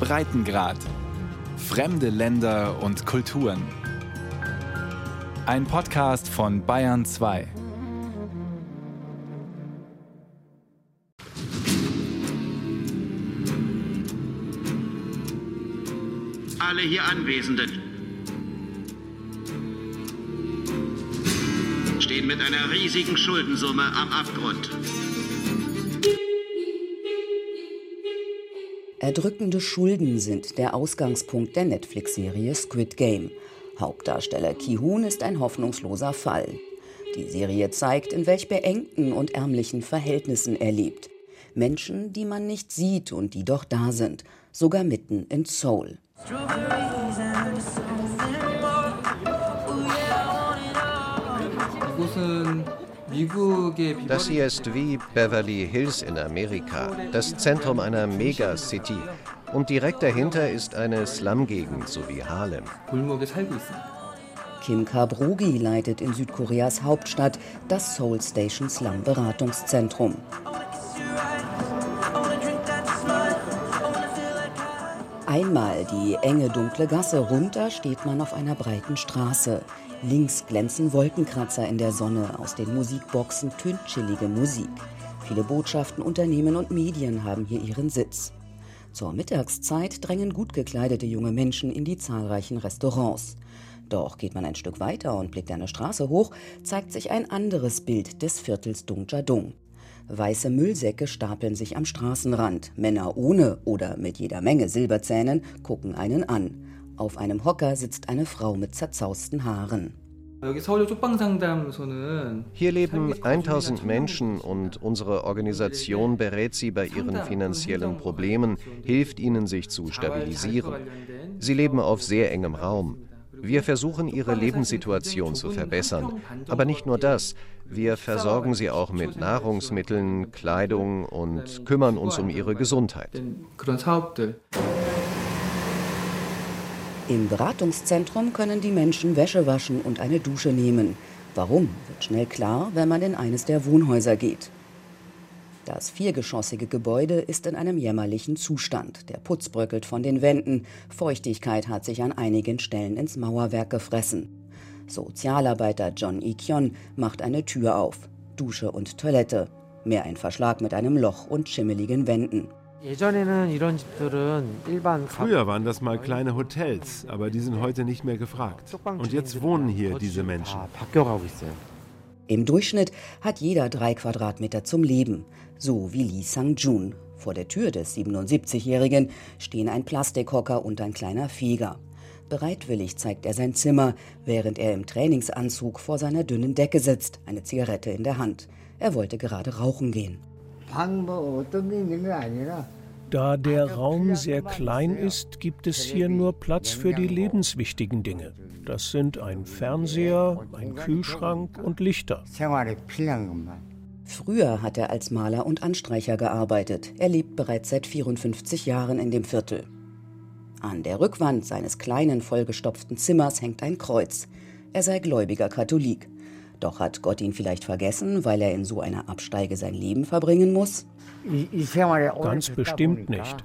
Breitengrad. Fremde Länder und Kulturen. Ein Podcast von Bayern 2. Alle hier Anwesenden stehen mit einer riesigen Schuldensumme am Abgrund. Erdrückende Schulden sind der Ausgangspunkt der Netflix-Serie Squid Game. Hauptdarsteller Ki-Hoon ist ein hoffnungsloser Fall. Die Serie zeigt, in welch beengten und ärmlichen Verhältnissen er lebt. Menschen, die man nicht sieht und die doch da sind, sogar mitten in Seoul. Das hier ist wie Beverly Hills in Amerika, das Zentrum einer Megacity. Und direkt dahinter ist eine Slum-Gegend, so wie Harlem. Kim Kabrugi leitet in Südkoreas Hauptstadt das Seoul Station Slum Beratungszentrum. Einmal die enge dunkle Gasse runter steht man auf einer breiten Straße. Links glänzen Wolkenkratzer in der Sonne, aus den Musikboxen tönt chillige Musik. Viele Botschaften, Unternehmen und Medien haben hier ihren Sitz. Zur Mittagszeit drängen gut gekleidete junge Menschen in die zahlreichen Restaurants. Doch geht man ein Stück weiter und blickt eine Straße hoch, zeigt sich ein anderes Bild des Viertels Dongjadong. Weiße Müllsäcke stapeln sich am Straßenrand. Männer ohne oder mit jeder Menge Silberzähnen gucken einen an. Auf einem Hocker sitzt eine Frau mit zerzausten Haaren. Hier leben 1000 Menschen und unsere Organisation berät sie bei ihren finanziellen Problemen, hilft ihnen, sich zu stabilisieren. Sie leben auf sehr engem Raum. Wir versuchen, ihre Lebenssituation zu verbessern. Aber nicht nur das. Wir versorgen sie auch mit Nahrungsmitteln, Kleidung und kümmern uns um ihre Gesundheit. Im Beratungszentrum können die Menschen Wäsche waschen und eine Dusche nehmen. Warum, wird schnell klar, wenn man in eines der Wohnhäuser geht. Das viergeschossige Gebäude ist in einem jämmerlichen Zustand. Der Putz bröckelt von den Wänden. Feuchtigkeit hat sich an einigen Stellen ins Mauerwerk gefressen. Sozialarbeiter John Ikyon macht eine Tür auf. Dusche und Toilette. Mehr ein Verschlag mit einem Loch und schimmeligen Wänden. Früher waren das mal kleine Hotels, aber die sind heute nicht mehr gefragt. Und jetzt wohnen hier diese Menschen. Im Durchschnitt hat jeder drei Quadratmeter zum Leben, so wie Lee Sang-jun. Vor der Tür des 77-Jährigen stehen ein Plastikhocker und ein kleiner Feger. Bereitwillig zeigt er sein Zimmer, während er im Trainingsanzug vor seiner dünnen Decke sitzt, eine Zigarette in der Hand. Er wollte gerade rauchen gehen. Da der Raum sehr klein ist, gibt es hier nur Platz für die lebenswichtigen Dinge. Das sind ein Fernseher, ein Kühlschrank und Lichter. Früher hat er als Maler und Anstreicher gearbeitet. Er lebt bereits seit 54 Jahren in dem Viertel. An der Rückwand seines kleinen, vollgestopften Zimmers hängt ein Kreuz. Er sei gläubiger Katholik. Doch hat Gott ihn vielleicht vergessen, weil er in so einer Absteige sein Leben verbringen muss? Ganz bestimmt nicht.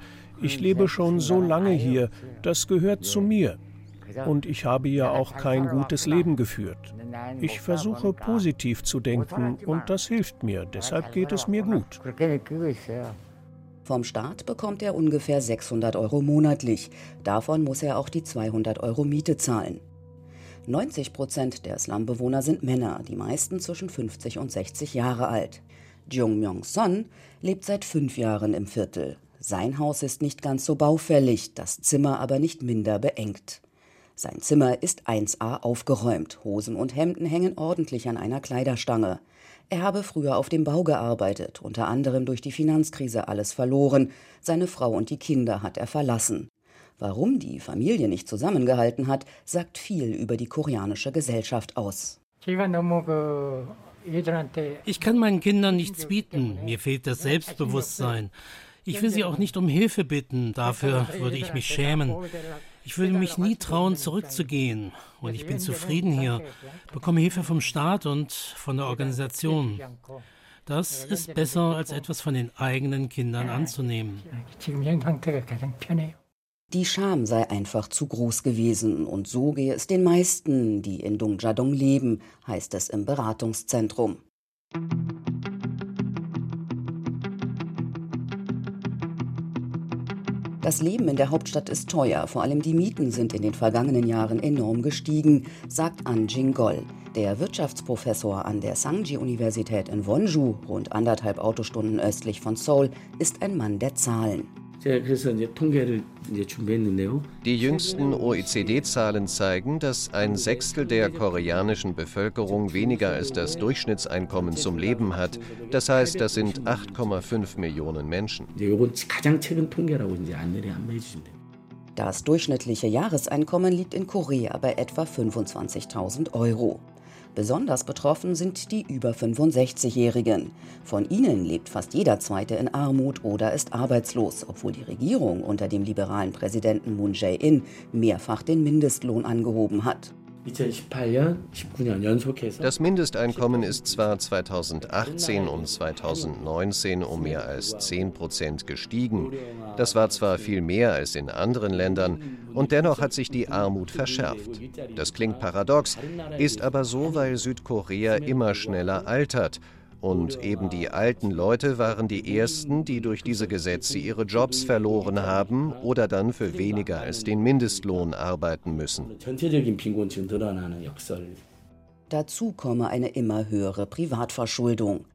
Ich lebe schon so lange hier, das gehört zu mir. Und ich habe ja auch kein gutes Leben geführt. Ich versuche positiv zu denken und das hilft mir, deshalb geht es mir gut. Vom Staat bekommt er ungefähr 600 Euro monatlich. Davon muss er auch die 200 Euro Miete zahlen. 90 Prozent der Slumbewohner sind Männer, die meisten zwischen 50 und 60 Jahre alt. Jung Myung-son lebt seit fünf Jahren im Viertel. Sein Haus ist nicht ganz so baufällig, das Zimmer aber nicht minder beengt. Sein Zimmer ist 1a aufgeräumt, Hosen und Hemden hängen ordentlich an einer Kleiderstange. Er habe früher auf dem Bau gearbeitet, unter anderem durch die Finanzkrise alles verloren. Seine Frau und die Kinder hat er verlassen. Warum die Familie nicht zusammengehalten hat, sagt viel über die koreanische Gesellschaft aus. Ich kann meinen Kindern nichts bieten. Mir fehlt das Selbstbewusstsein. Ich will sie auch nicht um Hilfe bitten. Dafür würde ich mich schämen. Ich würde mich nie trauen, zurückzugehen. Und ich bin zufrieden hier, bekomme Hilfe vom Staat und von der Organisation. Das ist besser, als etwas von den eigenen Kindern anzunehmen. Die Scham sei einfach zu groß gewesen und so gehe es den meisten, die in Dongjadong leben, heißt es im Beratungszentrum. Das Leben in der Hauptstadt ist teuer, vor allem die Mieten sind in den vergangenen Jahren enorm gestiegen, sagt An Jingol. Der Wirtschaftsprofessor an der Sangji-Universität in Wonju, rund anderthalb Autostunden östlich von Seoul, ist ein Mann der Zahlen. Die jüngsten OECD-Zahlen zeigen, dass ein Sechstel der koreanischen Bevölkerung weniger als das Durchschnittseinkommen zum Leben hat. Das heißt, das sind 8,5 Millionen Menschen. Das durchschnittliche Jahreseinkommen liegt in Korea bei etwa 25.000 Euro. Besonders betroffen sind die über 65-Jährigen. Von ihnen lebt fast jeder Zweite in Armut oder ist arbeitslos, obwohl die Regierung unter dem liberalen Präsidenten Moon Jae-in mehrfach den Mindestlohn angehoben hat. Das Mindesteinkommen ist zwar 2018 und 2019 um mehr als 10 Prozent gestiegen. Das war zwar viel mehr als in anderen Ländern, und dennoch hat sich die Armut verschärft. Das klingt paradox, ist aber so, weil Südkorea immer schneller altert und eben die alten Leute waren die ersten, die durch diese Gesetze ihre Jobs verloren haben oder dann für weniger als den Mindestlohn arbeiten müssen. Dazu komme eine immer höhere Privatverschuldung.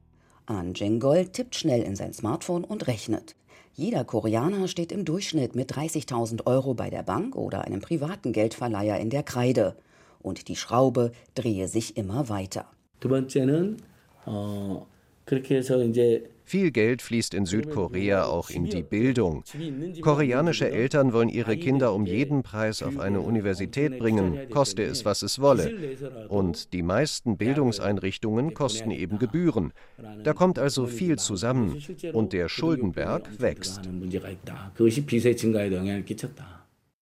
An Jengol tippt schnell in sein Smartphone und rechnet. Jeder Koreaner steht im Durchschnitt mit 30.000 Euro bei der Bank oder einem privaten Geldverleiher in der Kreide. Und die Schraube drehe sich immer weiter. Viel Geld fließt in Südkorea auch in die Bildung. Koreanische Eltern wollen ihre Kinder um jeden Preis auf eine Universität bringen, koste es, was es wolle. Und die meisten Bildungseinrichtungen kosten eben Gebühren. Da kommt also viel zusammen und der Schuldenberg wächst.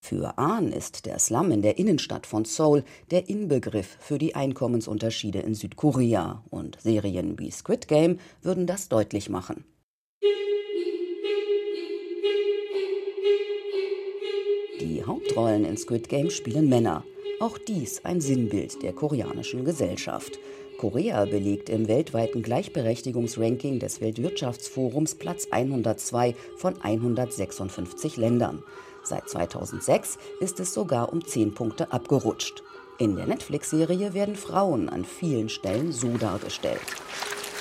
Für Ahn ist der Slum in der Innenstadt von Seoul der Inbegriff für die Einkommensunterschiede in Südkorea. Und Serien wie Squid Game würden das deutlich machen. Die Hauptrollen in Squid Game spielen Männer. Auch dies ein Sinnbild der koreanischen Gesellschaft. Korea belegt im weltweiten Gleichberechtigungsranking des Weltwirtschaftsforums Platz 102 von 156 Ländern. Seit 2006 ist es sogar um 10 Punkte abgerutscht. In der Netflix-Serie werden Frauen an vielen Stellen so dargestellt.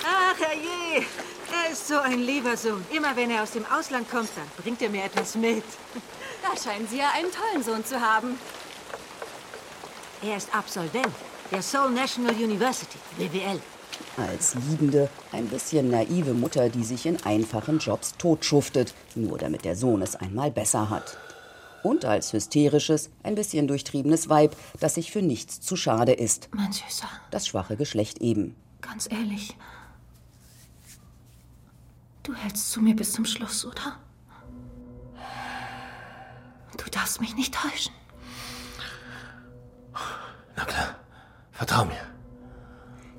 Ach, herrje, er ist so ein lieber Sohn. Immer wenn er aus dem Ausland kommt, dann bringt er mir etwas mit. Da scheinen Sie ja einen tollen Sohn zu haben. Er ist Absolvent der Seoul National University, BWL. Als liebende, ein bisschen naive Mutter, die sich in einfachen Jobs totschuftet, nur damit der Sohn es einmal besser hat und als hysterisches, ein bisschen durchtriebenes Weib, das sich für nichts zu schade ist. Mein Süßer. Das schwache Geschlecht eben. Ganz ehrlich. Du hältst zu mir bis zum Schluss, oder? Du darfst mich nicht täuschen. Na klar, vertrau mir.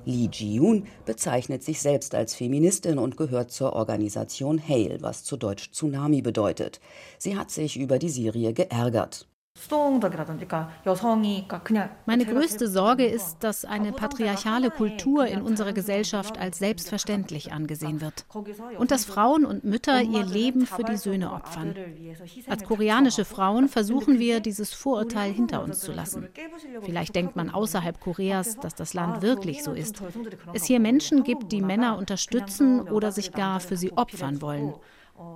Lee Ji-yoon bezeichnet sich selbst als Feministin und gehört zur Organisation HAIL, was zu Deutsch Tsunami bedeutet. Sie hat sich über die Serie geärgert. Meine größte Sorge ist, dass eine patriarchale Kultur in unserer Gesellschaft als selbstverständlich angesehen wird und dass Frauen und Mütter ihr Leben für die Söhne opfern. Als koreanische Frauen versuchen wir, dieses Vorurteil hinter uns zu lassen. Vielleicht denkt man außerhalb Koreas, dass das Land wirklich so ist. Es hier Menschen gibt, die Männer unterstützen oder sich gar für sie opfern wollen.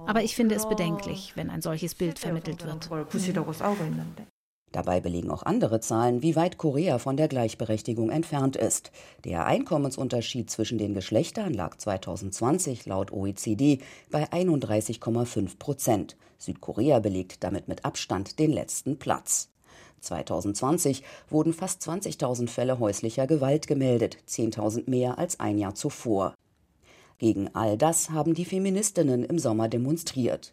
Aber ich finde es bedenklich, wenn ein solches Bild vermittelt wird. Dabei belegen auch andere Zahlen, wie weit Korea von der Gleichberechtigung entfernt ist. Der Einkommensunterschied zwischen den Geschlechtern lag 2020 laut OECD bei 31,5 Prozent. Südkorea belegt damit mit Abstand den letzten Platz. 2020 wurden fast 20.000 Fälle häuslicher Gewalt gemeldet, 10.000 mehr als ein Jahr zuvor. Gegen all das haben die Feministinnen im Sommer demonstriert.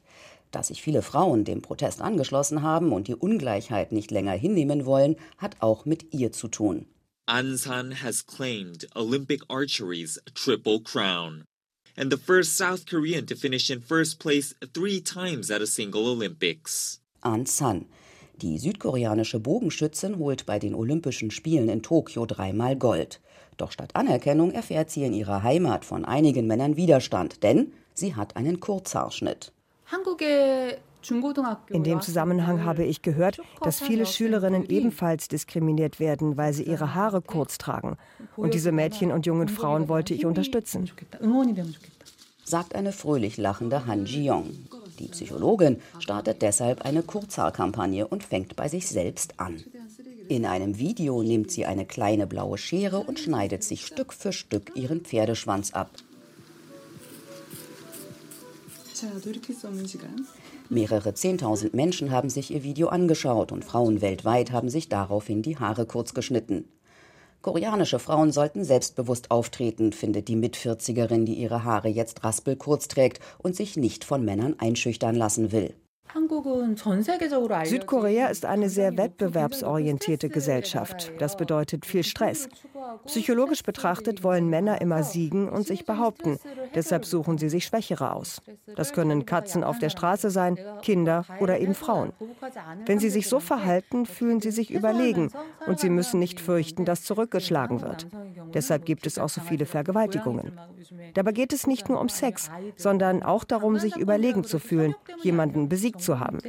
Dass sich viele Frauen dem Protest angeschlossen haben und die Ungleichheit nicht länger hinnehmen wollen, hat auch mit ihr zu tun. Ansan has claimed Olympic archery's triple crown. and the first South Korean to finish in first place three times at a single Olympics. An San. Die südkoreanische Bogenschützin holt bei den Olympischen Spielen in Tokio dreimal Gold. Doch statt Anerkennung erfährt sie in ihrer Heimat von einigen Männern Widerstand, denn sie hat einen Kurzhaarschnitt. In dem Zusammenhang habe ich gehört, dass viele Schülerinnen ebenfalls diskriminiert werden, weil sie ihre Haare kurz tragen. Und diese Mädchen und jungen Frauen wollte ich unterstützen. Sagt eine fröhlich lachende Han Ji-yong. Die Psychologin startet deshalb eine Kurzhaarkampagne und fängt bei sich selbst an. In einem Video nimmt sie eine kleine blaue Schere und schneidet sich Stück für Stück ihren Pferdeschwanz ab. Mehrere Zehntausend Menschen haben sich ihr Video angeschaut und Frauen weltweit haben sich daraufhin die Haare kurz geschnitten. Koreanische Frauen sollten selbstbewusst auftreten, findet die Mitvierzigerin, die ihre Haare jetzt raspelkurz trägt und sich nicht von Männern einschüchtern lassen will. Südkorea ist eine sehr wettbewerbsorientierte Gesellschaft. Das bedeutet viel Stress. Psychologisch betrachtet wollen Männer immer siegen und sich behaupten. Deshalb suchen sie sich Schwächere aus. Das können Katzen auf der Straße sein, Kinder oder eben Frauen. Wenn sie sich so verhalten, fühlen sie sich überlegen und sie müssen nicht fürchten, dass zurückgeschlagen wird. Deshalb gibt es auch so viele Vergewaltigungen. Dabei geht es nicht nur um Sex, sondern auch darum, sich überlegen zu fühlen, jemanden besiegt zu haben.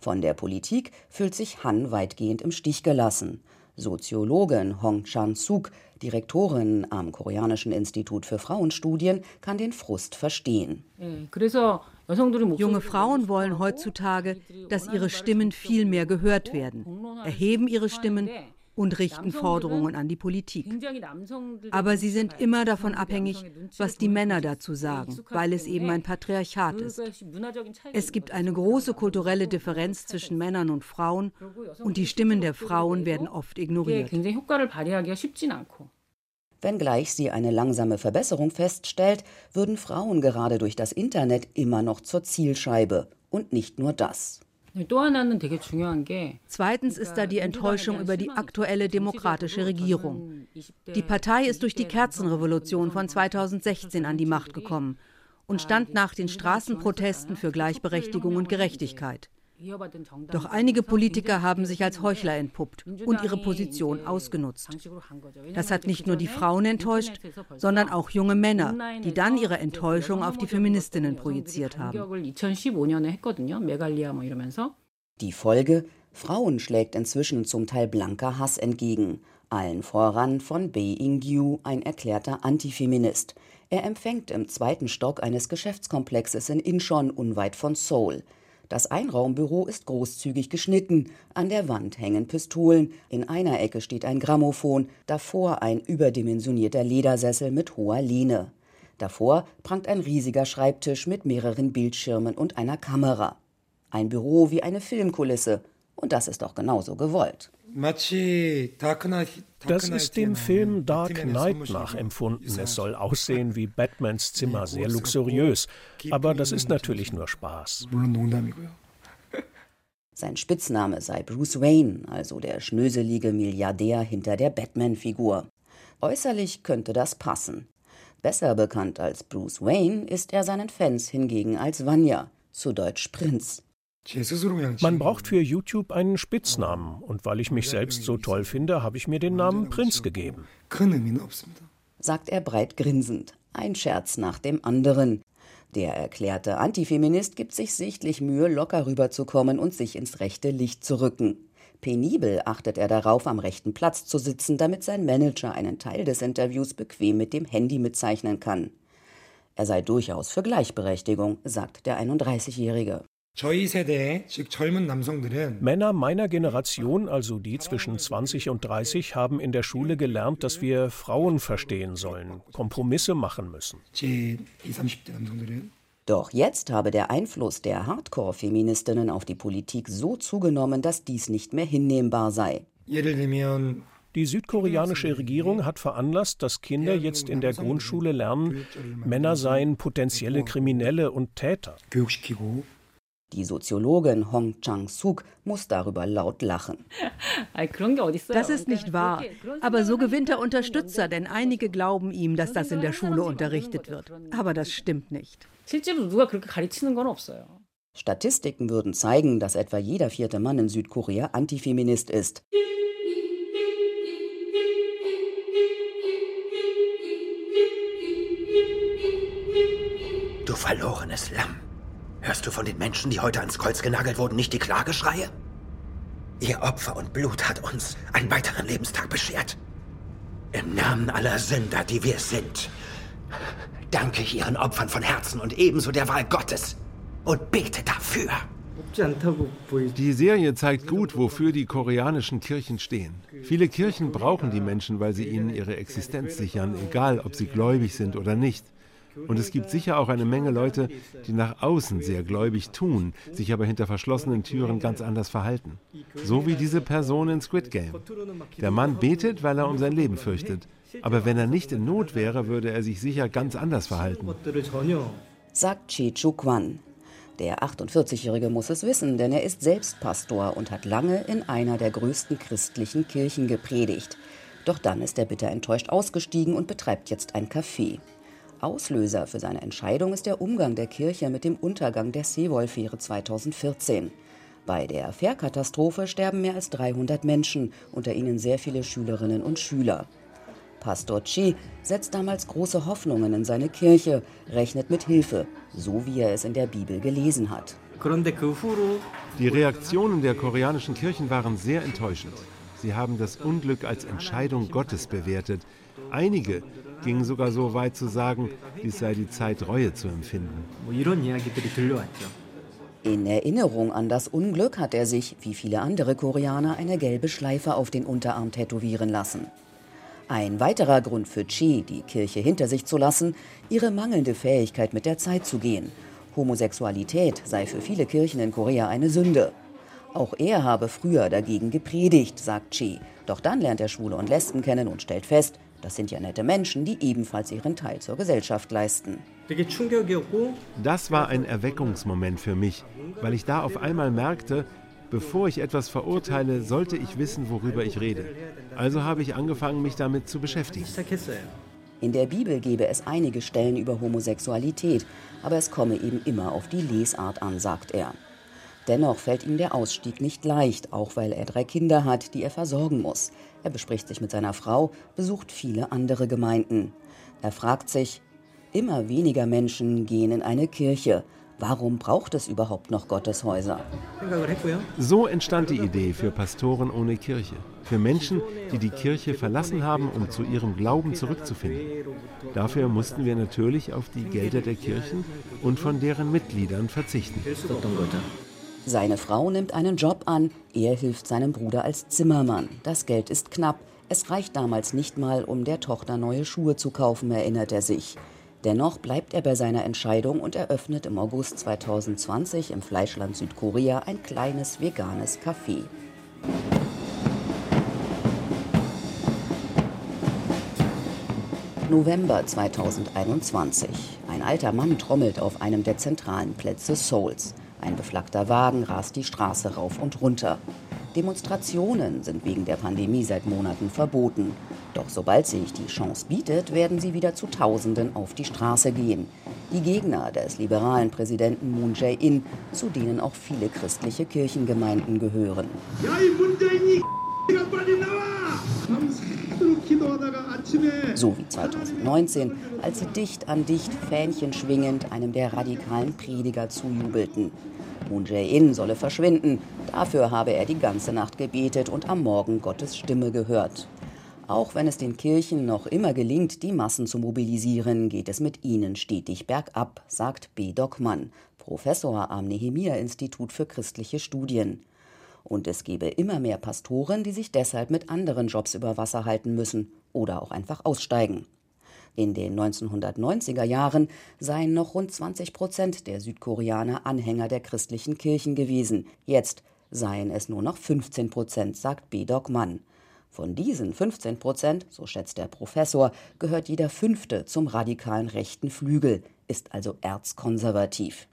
Von der Politik fühlt sich Han weitgehend im Stich gelassen. Soziologin Hong Chan-suk, Direktorin am Koreanischen Institut für Frauenstudien, kann den Frust verstehen. Junge Frauen wollen heutzutage, dass ihre Stimmen viel mehr gehört werden, erheben ihre Stimmen und richten Forderungen an die Politik. Aber sie sind immer davon abhängig, was die Männer dazu sagen, weil es eben ein Patriarchat ist. Es gibt eine große kulturelle Differenz zwischen Männern und Frauen und die Stimmen der Frauen werden oft ignoriert. Wenngleich sie eine langsame Verbesserung feststellt, würden Frauen gerade durch das Internet immer noch zur Zielscheibe. Und nicht nur das. Zweitens ist da die Enttäuschung über die aktuelle demokratische Regierung. Die Partei ist durch die Kerzenrevolution von 2016 an die Macht gekommen und stand nach den Straßenprotesten für Gleichberechtigung und Gerechtigkeit. Doch einige Politiker haben sich als Heuchler entpuppt und ihre Position ausgenutzt. Das hat nicht nur die Frauen enttäuscht, sondern auch junge Männer, die dann ihre Enttäuschung auf die Feministinnen projiziert haben. Die Folge? Frauen schlägt inzwischen zum Teil blanker Hass entgegen. Allen voran von Bae In-gyu, ein erklärter Antifeminist. Er empfängt im zweiten Stock eines Geschäftskomplexes in Incheon unweit von Seoul. Das Einraumbüro ist großzügig geschnitten. An der Wand hängen Pistolen. In einer Ecke steht ein Grammophon. Davor ein überdimensionierter Ledersessel mit hoher Lehne. Davor prangt ein riesiger Schreibtisch mit mehreren Bildschirmen und einer Kamera. Ein Büro wie eine Filmkulisse. Und das ist doch genauso gewollt. Das ist dem Film Dark Knight nachempfunden. Es soll aussehen wie Batmans Zimmer, sehr luxuriös. Aber das ist natürlich nur Spaß. Sein Spitzname sei Bruce Wayne, also der schnöselige Milliardär hinter der Batman-Figur. Äußerlich könnte das passen. Besser bekannt als Bruce Wayne ist er seinen Fans hingegen als Vanya, zu Deutsch Prinz. Man braucht für YouTube einen Spitznamen und weil ich mich selbst so toll finde, habe ich mir den Namen Prinz gegeben. Sagt er breit grinsend. Ein Scherz nach dem anderen. Der erklärte Antifeminist gibt sich sichtlich Mühe, locker rüberzukommen und sich ins rechte Licht zu rücken. Penibel achtet er darauf, am rechten Platz zu sitzen, damit sein Manager einen Teil des Interviews bequem mit dem Handy mitzeichnen kann. Er sei durchaus für Gleichberechtigung, sagt der 31-Jährige. Männer meiner Generation, also die zwischen 20 und 30, haben in der Schule gelernt, dass wir Frauen verstehen sollen, Kompromisse machen müssen. Doch jetzt habe der Einfluss der Hardcore-Feministinnen auf die Politik so zugenommen, dass dies nicht mehr hinnehmbar sei. Die südkoreanische Regierung hat veranlasst, dass Kinder jetzt in der Grundschule lernen, Männer seien potenzielle Kriminelle und Täter. Die Soziologin Hong Chang-suk muss darüber laut lachen. Das ist nicht wahr. Aber so gewinnt er Unterstützer, denn einige glauben ihm, dass das in der Schule unterrichtet wird. Aber das stimmt nicht. Statistiken würden zeigen, dass etwa jeder vierte Mann in Südkorea Antifeminist ist. Du verlorenes Lamm. Hörst du von den Menschen, die heute ans Kreuz genagelt wurden, nicht die Klageschreie? Ihr Opfer und Blut hat uns einen weiteren Lebenstag beschert. Im Namen aller Sünder, die wir sind, danke ich ihren Opfern von Herzen und ebenso der Wahl Gottes und bete dafür. Die Serie zeigt gut, wofür die koreanischen Kirchen stehen. Viele Kirchen brauchen die Menschen, weil sie ihnen ihre Existenz sichern, egal ob sie gläubig sind oder nicht. Und es gibt sicher auch eine Menge Leute, die nach außen sehr gläubig tun, sich aber hinter verschlossenen Türen ganz anders verhalten. So wie diese Person in Squid Game. Der Mann betet, weil er um sein Leben fürchtet. Aber wenn er nicht in Not wäre, würde er sich sicher ganz anders verhalten. Sagt Chi Chu Kwan. Der 48-Jährige muss es wissen, denn er ist selbst Pastor und hat lange in einer der größten christlichen Kirchen gepredigt. Doch dann ist er bitter enttäuscht ausgestiegen und betreibt jetzt ein Café. Auslöser für seine Entscheidung ist der Umgang der Kirche mit dem Untergang der Seewolfähre 2014. Bei der Fährkatastrophe sterben mehr als 300 Menschen, unter ihnen sehr viele Schülerinnen und Schüler. Pastor Chi setzt damals große Hoffnungen in seine Kirche, rechnet mit Hilfe, so wie er es in der Bibel gelesen hat. Die Reaktionen der koreanischen Kirchen waren sehr enttäuschend. Sie haben das Unglück als Entscheidung Gottes bewertet. Einige gingen sogar so weit zu sagen, dies sei die Zeit, Reue zu empfinden. In Erinnerung an das Unglück hat er sich, wie viele andere Koreaner, eine gelbe Schleife auf den Unterarm tätowieren lassen. Ein weiterer Grund für Chi, die Kirche hinter sich zu lassen, ihre mangelnde Fähigkeit mit der Zeit zu gehen. Homosexualität sei für viele Kirchen in Korea eine Sünde. Auch er habe früher dagegen gepredigt, sagt Chi. Doch dann lernt er Schwule und Lesben kennen und stellt fest, das sind ja nette Menschen, die ebenfalls ihren Teil zur Gesellschaft leisten. Das war ein Erweckungsmoment für mich, weil ich da auf einmal merkte, bevor ich etwas verurteile, sollte ich wissen, worüber ich rede. Also habe ich angefangen, mich damit zu beschäftigen. In der Bibel gebe es einige Stellen über Homosexualität, aber es komme eben immer auf die Lesart an, sagt er. Dennoch fällt ihm der Ausstieg nicht leicht, auch weil er drei Kinder hat, die er versorgen muss. Er bespricht sich mit seiner Frau, besucht viele andere Gemeinden. Er fragt sich, immer weniger Menschen gehen in eine Kirche. Warum braucht es überhaupt noch Gotteshäuser? So entstand die Idee für Pastoren ohne Kirche. Für Menschen, die die Kirche verlassen haben, um zu ihrem Glauben zurückzufinden. Dafür mussten wir natürlich auf die Gelder der Kirchen und von deren Mitgliedern verzichten. Seine Frau nimmt einen Job an, er hilft seinem Bruder als Zimmermann. Das Geld ist knapp. Es reicht damals nicht mal, um der Tochter neue Schuhe zu kaufen, erinnert er sich. Dennoch bleibt er bei seiner Entscheidung und eröffnet im August 2020 im Fleischland Südkorea ein kleines veganes Café. November 2021. Ein alter Mann trommelt auf einem der zentralen Plätze Seouls. Ein beflaggter Wagen rast die Straße rauf und runter. Demonstrationen sind wegen der Pandemie seit Monaten verboten. Doch sobald sich die Chance bietet, werden sie wieder zu Tausenden auf die Straße gehen. Die Gegner des liberalen Präsidenten Moon Jae-in, zu denen auch viele christliche Kirchengemeinden gehören. So wie 2019, als sie dicht an dicht Fähnchen schwingend einem der radikalen Prediger zujubelten. Moon Jae-in solle verschwinden. Dafür habe er die ganze Nacht gebetet und am Morgen Gottes Stimme gehört. Auch wenn es den Kirchen noch immer gelingt, die Massen zu mobilisieren, geht es mit ihnen stetig bergab, sagt B. Dockmann, Professor am Nehemia-Institut für christliche Studien. Und es gebe immer mehr Pastoren, die sich deshalb mit anderen Jobs über Wasser halten müssen oder auch einfach aussteigen. In den 1990er Jahren seien noch rund 20 Prozent der Südkoreaner Anhänger der christlichen Kirchen gewesen. Jetzt seien es nur noch 15 Prozent, sagt Bedok Mann. Von diesen 15 Prozent, so schätzt der Professor, gehört jeder fünfte zum radikalen rechten Flügel, ist also erzkonservativ.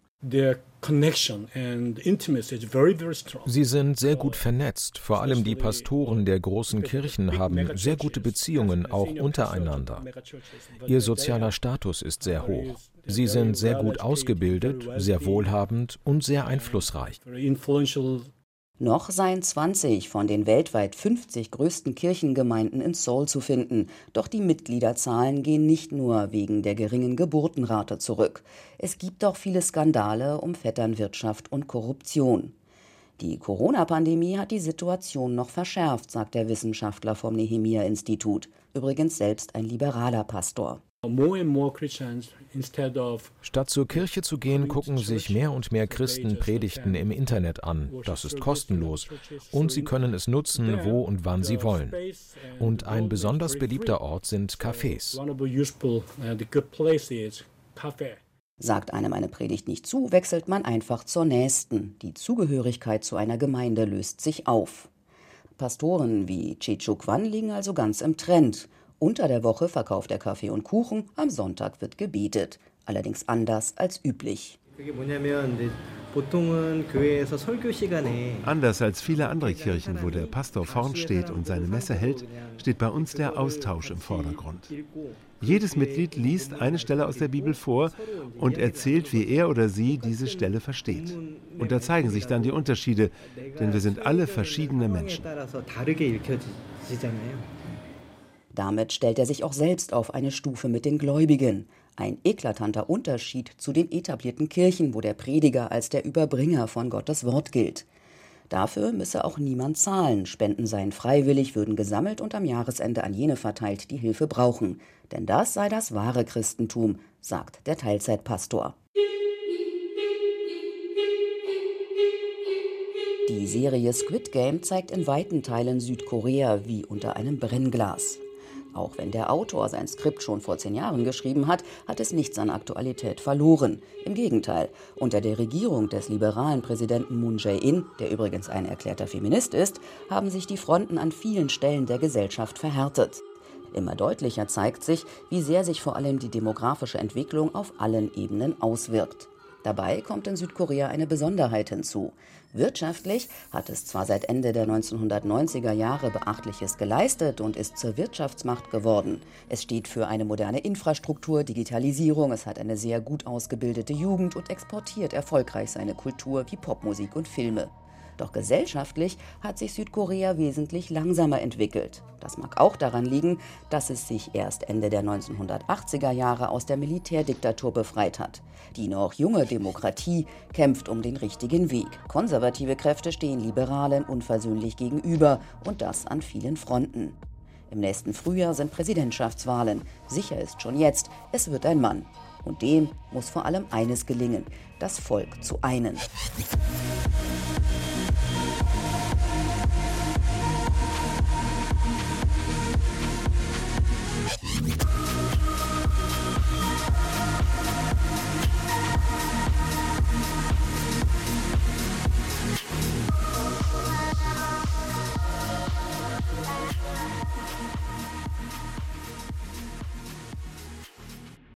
Sie sind sehr gut vernetzt. Vor allem die Pastoren der großen Kirchen haben sehr gute Beziehungen, auch untereinander. Ihr sozialer Status ist sehr hoch. Sie sind sehr gut ausgebildet, sehr wohlhabend und sehr einflussreich. Noch seien 20 von den weltweit 50 größten Kirchengemeinden in Seoul zu finden. Doch die Mitgliederzahlen gehen nicht nur wegen der geringen Geburtenrate zurück. Es gibt auch viele Skandale um Vetternwirtschaft und Korruption. Die Corona-Pandemie hat die Situation noch verschärft, sagt der Wissenschaftler vom Nehemia-Institut, übrigens selbst ein liberaler Pastor. Statt zur Kirche zu gehen, gucken sich mehr und mehr Christen Predigten im Internet an. Das ist kostenlos und sie können es nutzen, wo und wann sie wollen. Und ein besonders beliebter Ort sind Cafés. Sagt einem eine Predigt nicht zu, wechselt man einfach zur nächsten. Die Zugehörigkeit zu einer Gemeinde löst sich auf. Pastoren wie Chechu Kwan liegen also ganz im Trend. Unter der Woche verkauft er Kaffee und Kuchen, am Sonntag wird gebetet, allerdings anders als üblich. Anders als viele andere Kirchen, wo der Pastor vorn steht und seine Messe hält, steht bei uns der Austausch im Vordergrund. Jedes Mitglied liest eine Stelle aus der Bibel vor und erzählt, wie er oder sie diese Stelle versteht. Und da zeigen sich dann die Unterschiede, denn wir sind alle verschiedene Menschen. Damit stellt er sich auch selbst auf eine Stufe mit den Gläubigen. Ein eklatanter Unterschied zu den etablierten Kirchen, wo der Prediger als der Überbringer von Gottes Wort gilt. Dafür müsse auch niemand zahlen, Spenden seien freiwillig, würden gesammelt und am Jahresende an jene verteilt, die Hilfe brauchen. Denn das sei das wahre Christentum, sagt der Teilzeitpastor. Die Serie Squid Game zeigt in weiten Teilen Südkorea wie unter einem Brennglas. Auch wenn der Autor sein Skript schon vor zehn Jahren geschrieben hat, hat es nichts an Aktualität verloren. Im Gegenteil, unter der Regierung des liberalen Präsidenten Moon Jae-in, der übrigens ein erklärter Feminist ist, haben sich die Fronten an vielen Stellen der Gesellschaft verhärtet. Immer deutlicher zeigt sich, wie sehr sich vor allem die demografische Entwicklung auf allen Ebenen auswirkt. Dabei kommt in Südkorea eine Besonderheit hinzu. Wirtschaftlich hat es zwar seit Ende der 1990er Jahre Beachtliches geleistet und ist zur Wirtschaftsmacht geworden. Es steht für eine moderne Infrastruktur, Digitalisierung, es hat eine sehr gut ausgebildete Jugend und exportiert erfolgreich seine Kultur wie Popmusik und Filme. Doch gesellschaftlich hat sich Südkorea wesentlich langsamer entwickelt. Das mag auch daran liegen, dass es sich erst Ende der 1980er Jahre aus der Militärdiktatur befreit hat. Die noch junge Demokratie kämpft um den richtigen Weg. Konservative Kräfte stehen Liberalen unversöhnlich gegenüber und das an vielen Fronten. Im nächsten Frühjahr sind Präsidentschaftswahlen. Sicher ist schon jetzt, es wird ein Mann. Und dem muss vor allem eines gelingen, das Volk zu einen.